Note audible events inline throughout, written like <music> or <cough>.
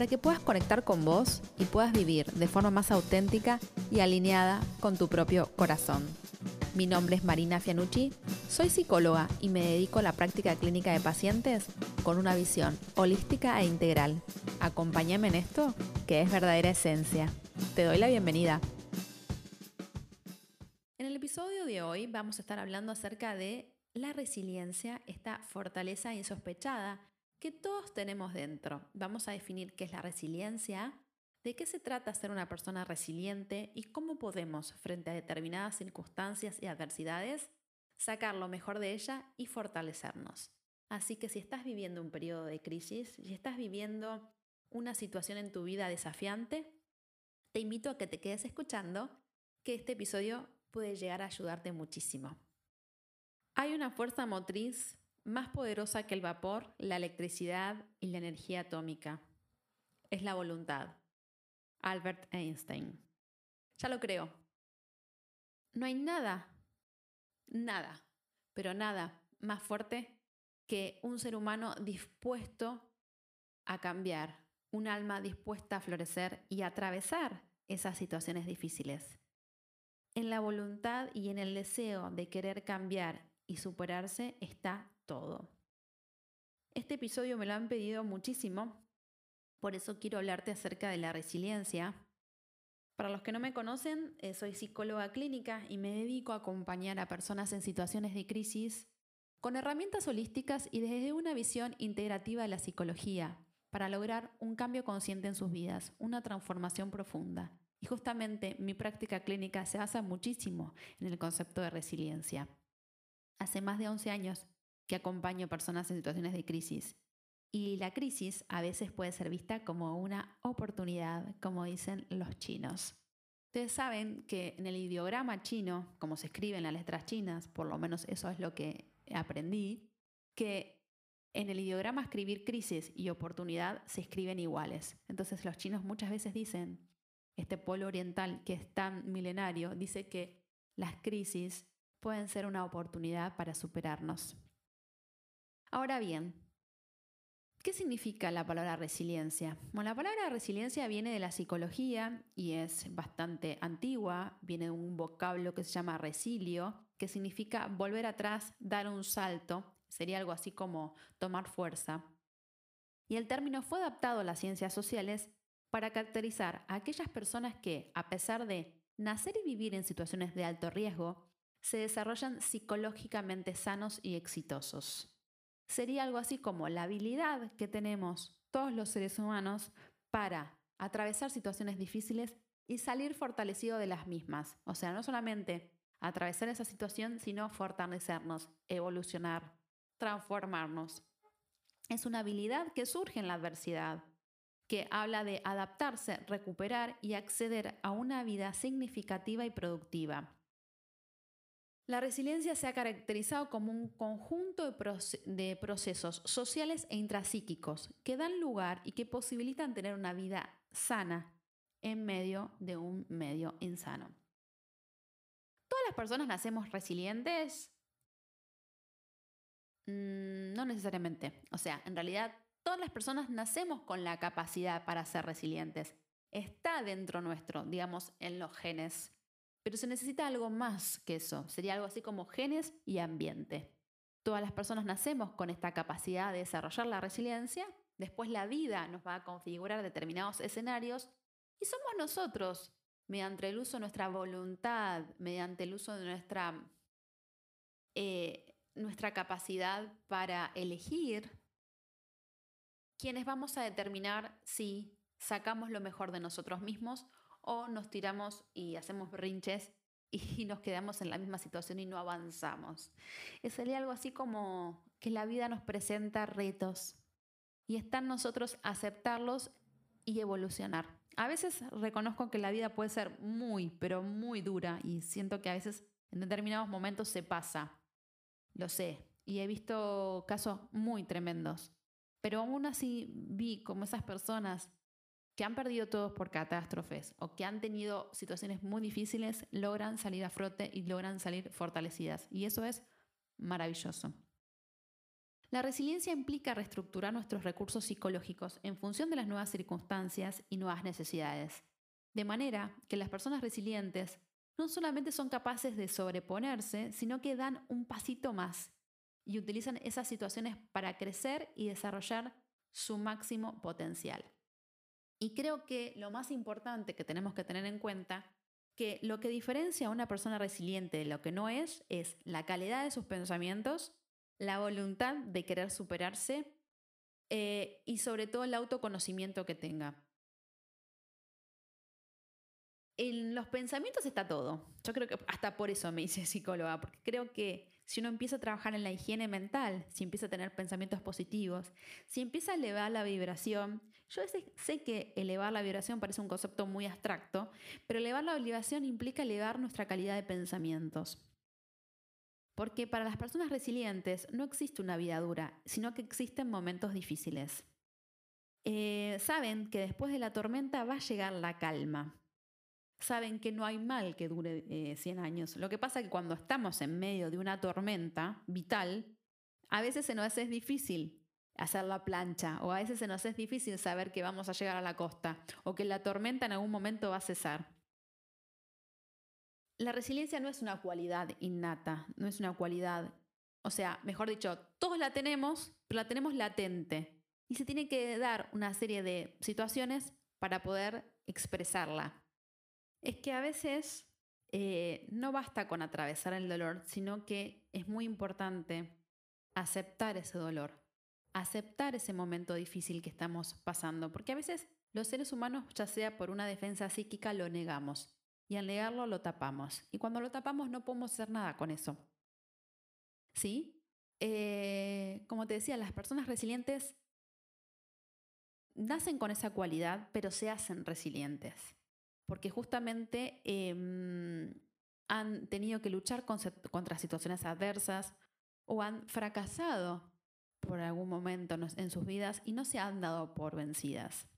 para que puedas conectar con vos y puedas vivir de forma más auténtica y alineada con tu propio corazón. Mi nombre es Marina Fianucci, soy psicóloga y me dedico a la práctica clínica de pacientes con una visión holística e integral. Acompáñame en esto, que es verdadera esencia. Te doy la bienvenida. En el episodio de hoy vamos a estar hablando acerca de la resiliencia, esta fortaleza insospechada que todos tenemos dentro. Vamos a definir qué es la resiliencia, de qué se trata ser una persona resiliente y cómo podemos, frente a determinadas circunstancias y adversidades, sacar lo mejor de ella y fortalecernos. Así que si estás viviendo un periodo de crisis, si estás viviendo una situación en tu vida desafiante, te invito a que te quedes escuchando, que este episodio puede llegar a ayudarte muchísimo. Hay una fuerza motriz más poderosa que el vapor, la electricidad y la energía atómica. Es la voluntad. Albert Einstein. Ya lo creo. No hay nada, nada, pero nada más fuerte que un ser humano dispuesto a cambiar, un alma dispuesta a florecer y a atravesar esas situaciones difíciles. En la voluntad y en el deseo de querer cambiar y superarse está todo. Este episodio me lo han pedido muchísimo, por eso quiero hablarte acerca de la resiliencia. Para los que no me conocen, eh, soy psicóloga clínica y me dedico a acompañar a personas en situaciones de crisis con herramientas holísticas y desde una visión integrativa de la psicología para lograr un cambio consciente en sus vidas, una transformación profunda. Y justamente mi práctica clínica se basa muchísimo en el concepto de resiliencia. Hace más de 11 años que acompaño personas en situaciones de crisis. Y la crisis a veces puede ser vista como una oportunidad, como dicen los chinos. Ustedes saben que en el ideograma chino, como se escribe en las letras chinas, por lo menos eso es lo que aprendí, que en el ideograma escribir crisis y oportunidad se escriben iguales. Entonces los chinos muchas veces dicen, este polo oriental que es tan milenario, dice que las crisis pueden ser una oportunidad para superarnos. Ahora bien, ¿qué significa la palabra resiliencia? Bueno, la palabra resiliencia viene de la psicología y es bastante antigua, viene de un vocablo que se llama resilio, que significa volver atrás, dar un salto, sería algo así como tomar fuerza. Y el término fue adaptado a las ciencias sociales para caracterizar a aquellas personas que, a pesar de nacer y vivir en situaciones de alto riesgo, se desarrollan psicológicamente sanos y exitosos. Sería algo así como la habilidad que tenemos todos los seres humanos para atravesar situaciones difíciles y salir fortalecido de las mismas. O sea, no solamente atravesar esa situación, sino fortalecernos, evolucionar, transformarnos. Es una habilidad que surge en la adversidad, que habla de adaptarse, recuperar y acceder a una vida significativa y productiva. La resiliencia se ha caracterizado como un conjunto de, procesos sociales e intrapsíquicos que dan lugar y que posibilitan tener una vida sana en medio de un medio insano. ¿Todas las personas nacemos resilientes? Mm, no necesariamente. O sea, en realidad todas las personas nacemos con la capacidad para ser resilientes. Está dentro nuestro, digamos, en los genes. Pero se necesita algo más que eso. Sería algo así como genes y ambiente. Todas las personas nacemos con esta capacidad de desarrollar la resiliencia. Después la vida nos va a configurar determinados escenarios y somos nosotros, mediante el uso de nuestra voluntad, mediante el uso de nuestra, eh, nuestra capacidad para elegir, quienes vamos a determinar si sacamos lo mejor de nosotros mismos o nos tiramos y hacemos brinches <laughs> y nos quedamos en la misma situación y no avanzamos. Sería algo así como que la vida nos presenta retos y está en nosotros aceptarlos y evolucionar. A veces reconozco que la vida puede ser muy, pero muy dura y siento que a veces en determinados momentos se pasa. Lo sé. Y he visto casos muy tremendos. Pero aún así vi como esas personas que han perdido todos por catástrofes o que han tenido situaciones muy difíciles logran salir a frote y logran salir fortalecidas. Y eso es maravilloso. La resiliencia implica reestructurar nuestros recursos psicológicos en función de las nuevas circunstancias y nuevas necesidades, de manera que las personas resilientes no solamente son capaces de sobreponerse, sino que dan un pasito más y utilizan esas situaciones para crecer y desarrollar su máximo potencial. Y creo que lo más importante que tenemos que tener en cuenta que lo que diferencia a una persona resiliente de lo que no es es la calidad de sus pensamientos, la voluntad de querer superarse eh, y sobre todo el autoconocimiento que tenga. En los pensamientos está todo. Yo creo que hasta por eso me hice psicóloga, porque creo que si uno empieza a trabajar en la higiene mental, si empieza a tener pensamientos positivos, si empieza a elevar la vibración, yo sé que elevar la vibración parece un concepto muy abstracto, pero elevar la vibración implica elevar nuestra calidad de pensamientos. Porque para las personas resilientes no existe una vida dura, sino que existen momentos difíciles. Eh, saben que después de la tormenta va a llegar la calma saben que no hay mal que dure 100 eh, años. Lo que pasa es que cuando estamos en medio de una tormenta vital, a veces se nos es difícil hacer la plancha o a veces se nos es difícil saber que vamos a llegar a la costa o que la tormenta en algún momento va a cesar. La resiliencia no es una cualidad innata, no es una cualidad, o sea, mejor dicho, todos la tenemos, pero la tenemos latente y se tiene que dar una serie de situaciones para poder expresarla es que a veces eh, no basta con atravesar el dolor, sino que es muy importante aceptar ese dolor, aceptar ese momento difícil que estamos pasando, porque a veces los seres humanos, ya sea por una defensa psíquica, lo negamos y al negarlo lo tapamos. Y cuando lo tapamos no podemos hacer nada con eso. ¿Sí? Eh, como te decía, las personas resilientes nacen con esa cualidad, pero se hacen resilientes porque justamente em, han tenido que luchar contra situaciones adversas o han fracasado por algún momento en sus vidas y no se han dado por vencidas.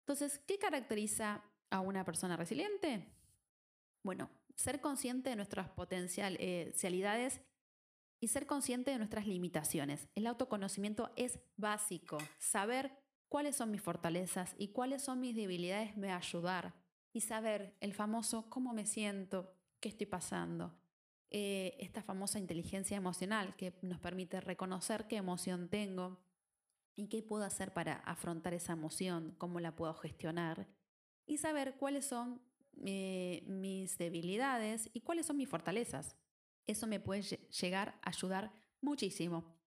Entonces, ¿qué caracteriza a una persona resiliente? Bueno, ser consciente de nuestras potencialidades y ser consciente de nuestras limitaciones. El autoconocimiento es básico. Saber cuáles son mis fortalezas y cuáles son mis debilidades me va a ayudar y saber el famoso cómo me siento, qué estoy pasando. Eh, esta famosa inteligencia emocional que nos permite reconocer qué emoción tengo y qué puedo hacer para afrontar esa emoción, cómo la puedo gestionar y saber cuáles son eh, mis debilidades y cuáles son mis fortalezas. Eso me puede llegar a ayudar muchísimo.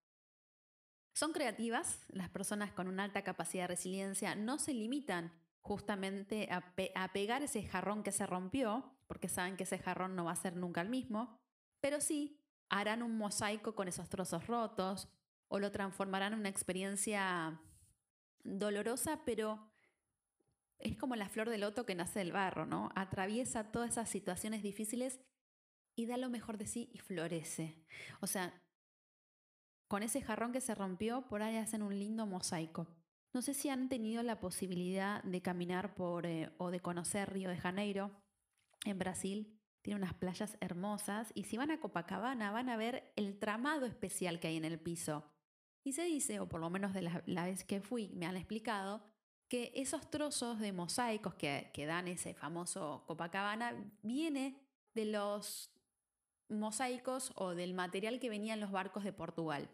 Son creativas, las personas con una alta capacidad de resiliencia no se limitan justamente a, pegar ese jarrón que se rompió, porque saben que ese jarrón no va a ser nunca el mismo, pero sí harán un mosaico con esos trozos rotos o lo transformarán en una experiencia dolorosa, pero es como la flor de loto que nace del barro, ¿no? Atraviesa todas esas situaciones difíciles y da lo mejor de sí y florece. O sea, con ese jarrón que se rompió, por ahí hacen un lindo mosaico. No sé si han tenido la posibilidad de caminar por eh, o de conocer Río de Janeiro, en Brasil. Tiene unas playas hermosas y si van a Copacabana van a ver el tramado especial que hay en el piso. Y se dice, o por lo menos de la, vez que fui, me han explicado, que esos trozos de mosaicos que, que dan ese famoso Copacabana viene de los mosaicos o del material que venía en los barcos de Portugal.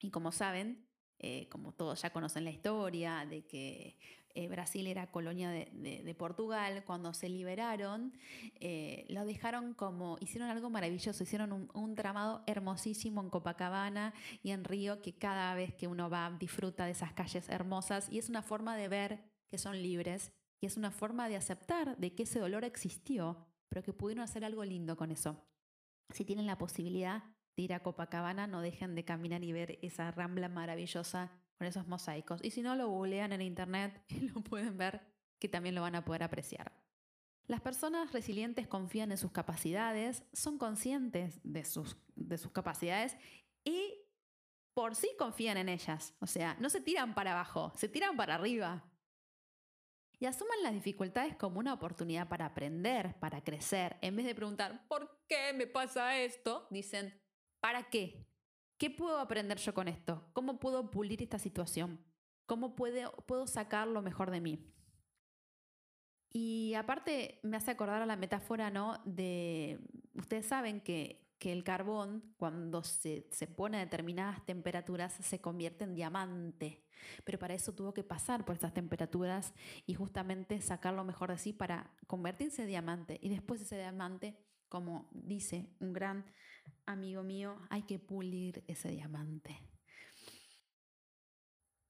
Y como saben, eh, como todos ya conocen la historia, de que eh, Brasil era colonia de, Portugal, cuando se liberaron, eh, lo dejaron como, hicieron algo maravilloso, hicieron un, un, tramado hermosísimo en Copacabana y en Río, que cada vez que uno va disfruta de esas calles hermosas y es una forma de ver que son libres y es una forma de aceptar de que ese dolor existió, pero que pudieron hacer algo lindo con eso. Si tienen la posibilidad, ir a Copacabana, no dejen de caminar y ver esa rambla maravillosa con esos mosaicos. Y si no, lo googlean en internet <laughs> y lo pueden ver que también lo van a poder apreciar. Las personas resilientes confían en sus capacidades, son conscientes de sus, de sus capacidades y por sí confían en ellas. O sea, no se tiran para abajo, se tiran para arriba. Y asuman las dificultades como una oportunidad para aprender, para crecer. En vez de preguntar, ¿por qué me pasa esto? Dicen, ¿para qué? ¿Qué puedo aprender yo con esto? ¿Cómo puedo pulir esta situación? ¿Cómo puedo, puedo sacar lo mejor de mí? Y aparte me hace acordar a la metáfora, ¿no? De, ustedes saben que, que el carbón, cuando se, se, pone a determinadas temperaturas, se convierte en diamante. Pero para eso tuvo que pasar por esas temperaturas y justamente sacar lo mejor de sí para convertirse en diamante. Y después ese diamante, como dice un gran amigo mío, hay que pulir ese diamante.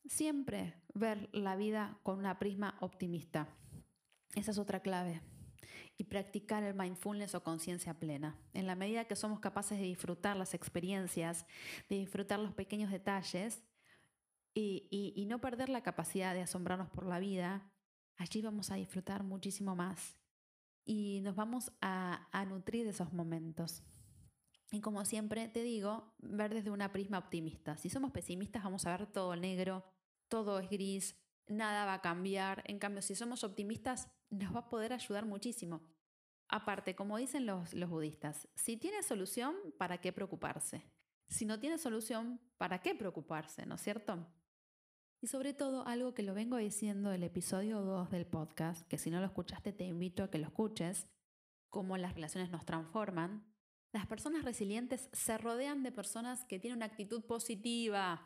Siempre ver la vida con una prisma optimista. Esa es otra clave. Y practicar el mindfulness o conciencia plena. En la medida que somos capaces de disfrutar las experiencias, de disfrutar los pequeños detalles y, no perder la capacidad de asombrarnos por la vida, allí vamos a disfrutar muchísimo más y nos vamos a nutrir de esos momentos. Y como siempre te digo, ver desde una prisma optimista. Si somos pesimistas vamos a ver todo negro, todo es gris, nada va a cambiar. En cambio, si somos optimistas, nos va a poder ayudar muchísimo. Aparte, como dicen los, los budistas, si tiene solución, ¿para qué preocuparse? Si no tiene solución, ¿para qué preocuparse? ¿No es cierto? Y sobre todo, algo que lo vengo diciendo del episodio 2 del podcast, que si no lo escuchaste te invito a que lo escuches, cómo las relaciones nos transforman, las personas resilientes se rodean de personas que tienen una actitud positiva,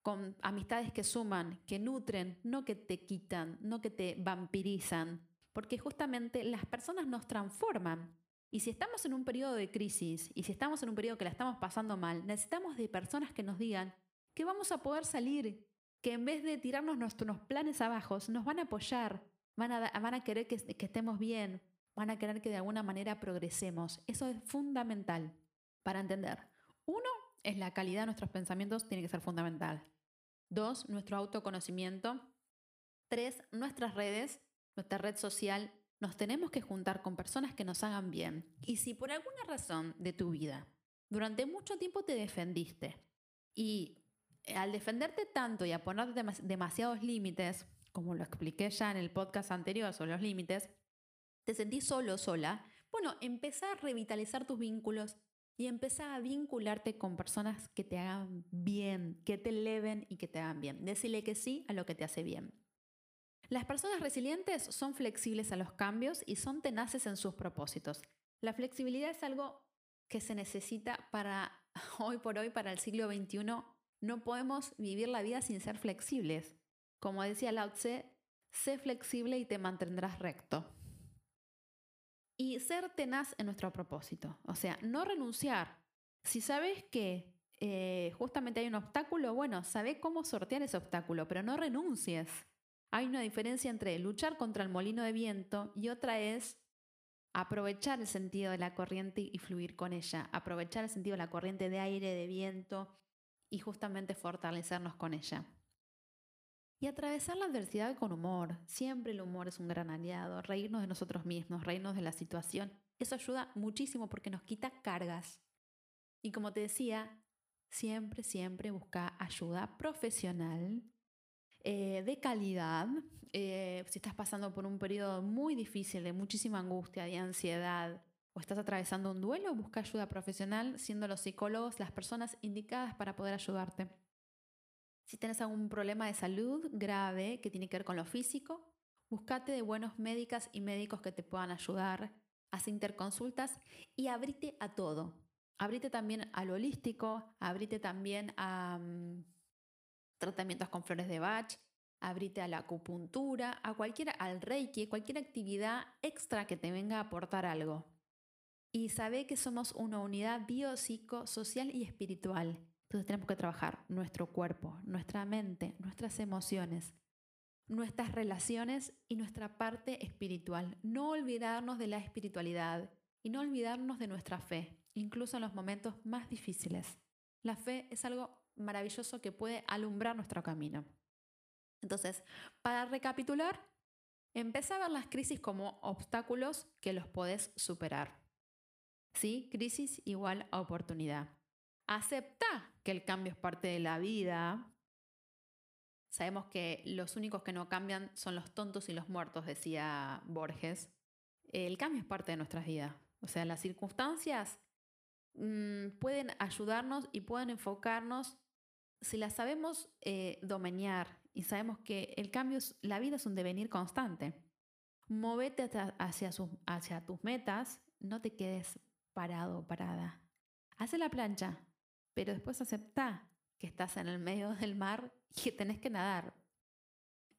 con amistades que suman, que nutren, no que te quitan, no que te vampirizan, porque justamente las personas nos transforman. Y si estamos en un periodo de crisis y si estamos en un periodo que la estamos pasando mal, necesitamos de personas que nos digan que vamos a poder salir, que en vez de tirarnos nuestros planes abajo, nos van a apoyar, van a, querer que, que estemos bien, van a querer que de alguna manera progresemos. Eso es fundamental para entender. Uno es la calidad de nuestros pensamientos, tiene que ser fundamental. Dos, nuestro autoconocimiento. Tres, nuestras redes, nuestra red social. Nos tenemos que juntar con personas que nos hagan bien. Y si por alguna razón de tu vida durante mucho tiempo te defendiste y al defenderte tanto y a ponerte demasiados límites, como lo expliqué ya en el podcast anterior sobre los límites, te sentís solo, sola, bueno, empezá a revitalizar tus vínculos y empezá a vincularte con personas que te hagan bien, que te eleven y que te hagan bien. Decirle que sí a lo que te hace bien. Las personas resilientes son flexibles a los cambios y son tenaces en sus propósitos. La flexibilidad es algo que se necesita para <laughs> hoy por hoy, para el siglo XXI. No podemos vivir la vida sin ser flexibles. Como decía Lao Tse, sé flexible y te mantendrás recto y ser tenaz en nuestro propósito. O sea, no renunciar. Si sabes que eh, justamente hay un obstáculo, bueno, sabe cómo sortear ese obstáculo, pero no renuncies. Hay una diferencia entre luchar contra el molino de viento y otra es aprovechar el sentido de la corriente y fluir con ella, aprovechar el sentido de la corriente de aire, de viento y justamente fortalecernos con ella. Y atravesar la adversidad con humor. Siempre el humor es un gran aliado. Reírnos de nosotros mismos, reírnos de la situación. Eso ayuda muchísimo porque nos quita cargas. Y como te decía, siempre, siempre busca ayuda profesional, eh, de calidad. Eh, si estás pasando por un periodo muy difícil, de muchísima angustia, de ansiedad, o estás atravesando un duelo, busca ayuda profesional, siendo los psicólogos las personas indicadas para poder ayudarte. Si tienes algún problema de salud grave que tiene que ver con lo físico, búscate de buenos médicas y médicos que te puedan ayudar, haz interconsultas y abrite a todo. Abrite también al holístico, abrite también a mm, tratamientos con flores de Bach, abrite a la acupuntura, a cualquier, al reiki, cualquier actividad extra que te venga a aportar algo. Y sabe que somos una unidad biopsicosocial y espiritual entonces tenemos que trabajar nuestro cuerpo, nuestra mente, nuestras emociones, nuestras relaciones y nuestra parte espiritual. No olvidarnos de la espiritualidad y no olvidarnos de nuestra fe, incluso en los momentos más difíciles. La fe es algo maravilloso que puede alumbrar nuestro camino. Entonces, para recapitular, Empezá a ver las crisis como obstáculos que los podés superar. ¿Sí? Crisis igual a oportunidad. Acepta que el cambio es parte de la vida. Sabemos que los únicos que no cambian son los tontos y los muertos, decía Borges. El cambio es parte de nuestras vidas. O sea, las circunstancias mm, pueden ayudarnos y pueden enfocarnos si las sabemos eh, domeñar y sabemos que el cambio, es, la vida es un devenir constante. Movete hacia, hacia tus metas, no te quedes parado o parada. Haz la plancha, pero después acepta que estás en el medio <laughs> del mar y que tenés que nadar.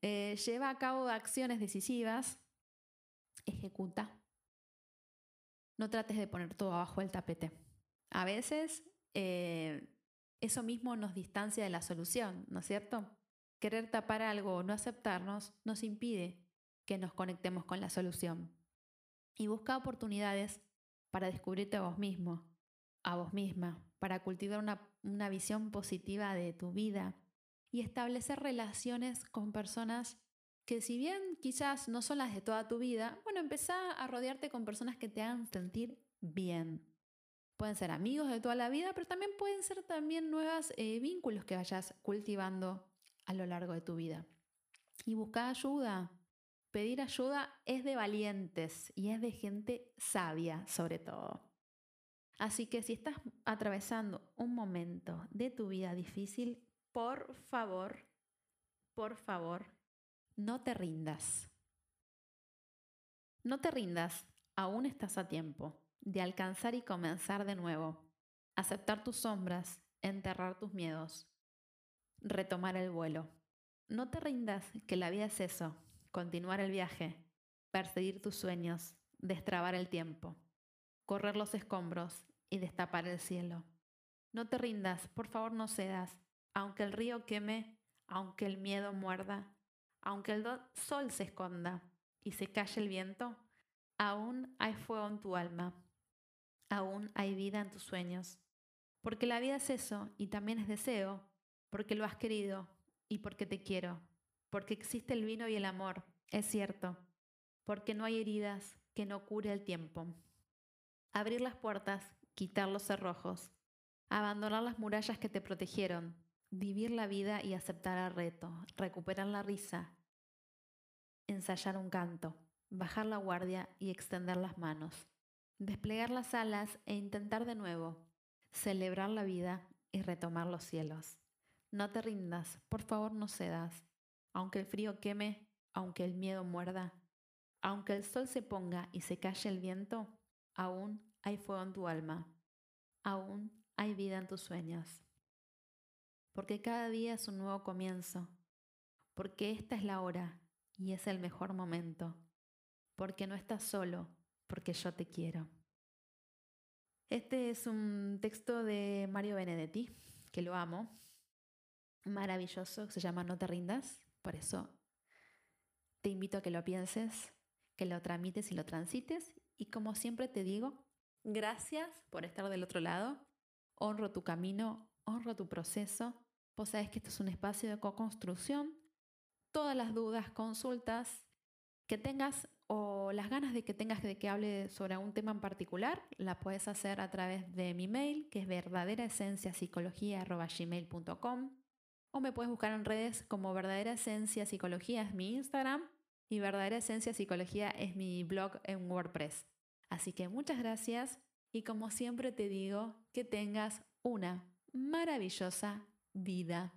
Eh, lleva a cabo acciones decisivas, ejecuta. No trates de poner todo abajo del tapete. A veces eh, eso mismo nos distancia de la solución, ¿no es cierto? Querer tapar algo o no aceptarnos nos impide que nos conectemos con la solución. Y busca oportunidades para descubrirte a vos mismo, a vos misma, para cultivar una, una visión positiva de tu vida y establecer relaciones con personas que si bien quizás no son las de toda tu vida, bueno, empezá a rodearte con personas que te hagan sentir bien. Pueden ser amigos de toda la vida, pero también pueden ser también nuevos eh, vínculos que vayas cultivando a lo largo de tu vida. Y buscar ayuda. Pedir ayuda es de valientes y es de gente sabia sobre todo. Así que si estás atravesando un momento de tu vida difícil, por favor, por favor, no te rindas. No te rindas, aún estás a tiempo de alcanzar y comenzar de nuevo, aceptar tus sombras, enterrar tus miedos, retomar el vuelo. No te rindas, que la vida es eso, continuar el viaje, perseguir tus sueños, destrabar el tiempo, correr los escombros y destapar el cielo. No te rindas, por favor no cedas, aunque el río queme, aunque el miedo muerda, aunque el sol se esconda y se calle el viento, aún hay fuego en tu alma, aún hay vida en tus sueños. Porque la vida es eso y también es deseo, porque lo has querido y porque te quiero, porque existe el vino y el amor, es cierto, porque no hay heridas que no cure el tiempo. Abrir las puertas, quitar los cerrojos, abandonar las murallas que te protegieron, vivir la vida y aceptar el reto, recuperar la risa, ensayar un canto, bajar la guardia y extender las manos desplegar las alas e intentar de nuevo, celebrar la vida y retomar los cielos. No te rindas, por favor no cedas, aunque el frío queme, aunque el miedo muerda, aunque el sol se ponga y se calle el viento, aún hay fuego en tu alma, aún hay vida en tus sueños. Porque cada día es un nuevo comienzo, porque esta es la hora y es el mejor momento, porque no estás solo, porque yo te quiero. Este es un texto de Mario Benedetti, que lo amo, maravilloso, se llama No te rindas, por eso te invito a que lo pienses, que lo tramites y lo transites, y como siempre te digo, gracias por estar del otro lado, honro tu camino, honro tu proceso, vos sabés que esto es un espacio de co-construcción, todas las dudas, consultas que tengas o las ganas de que tengas de que hable sobre algún tema en particular, la puedes hacer a través de mi mail, que es verdaderaesenciapsicología.com o me puedes buscar en redes como Verdadera Esencia Psicología es mi Instagram y Verdadera Esencia Psicología es mi blog en WordPress. Así que muchas gracias y como siempre te digo, que tengas una maravillosa vida.